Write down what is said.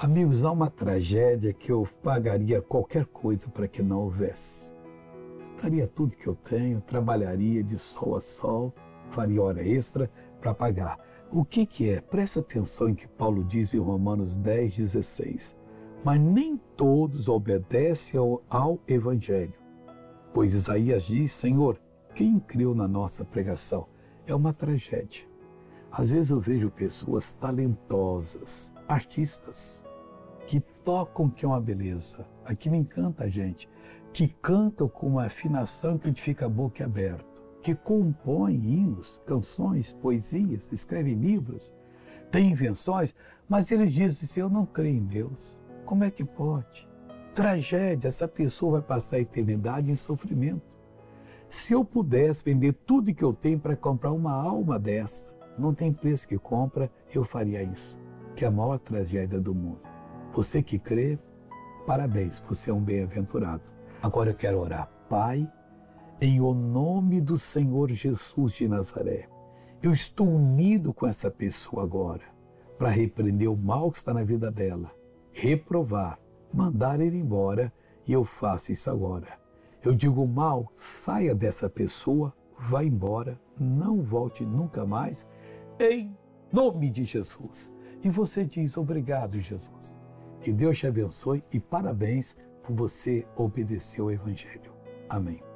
Amigos, há uma tragédia que eu pagaria qualquer coisa para que não houvesse. Eu daria tudo que eu tenho, trabalharia de sol a sol, faria hora extra para pagar. O que, que é? Presta atenção em que Paulo diz em Romanos 10, 16. Mas nem todos obedecem ao, ao Evangelho. Pois Isaías diz: Senhor, quem creu na nossa pregação? É uma tragédia. Às vezes eu vejo pessoas talentosas, artistas, que tocam que é uma beleza, aquilo encanta a gente, que cantam com uma afinação que a gente fica boca aberta, que compõem hinos, canções, poesias, escrevem livros, têm invenções, mas eles dizem assim, eu não creio em Deus. Como é que pode? Tragédia, essa pessoa vai passar a eternidade em sofrimento. Se eu pudesse vender tudo que eu tenho para comprar uma alma dessa, não tem preço que compra, eu faria isso, que é a maior tragédia do mundo. Você que crê, parabéns, você é um bem-aventurado. Agora eu quero orar. Pai, em o nome do Senhor Jesus de Nazaré, eu estou unido com essa pessoa agora para repreender o mal que está na vida dela, reprovar, mandar ele embora e eu faço isso agora. Eu digo mal, saia dessa pessoa, vá embora, não volte nunca mais, em nome de Jesus. E você diz obrigado, Jesus. Que Deus te abençoe e parabéns por você obedecer ao Evangelho. Amém.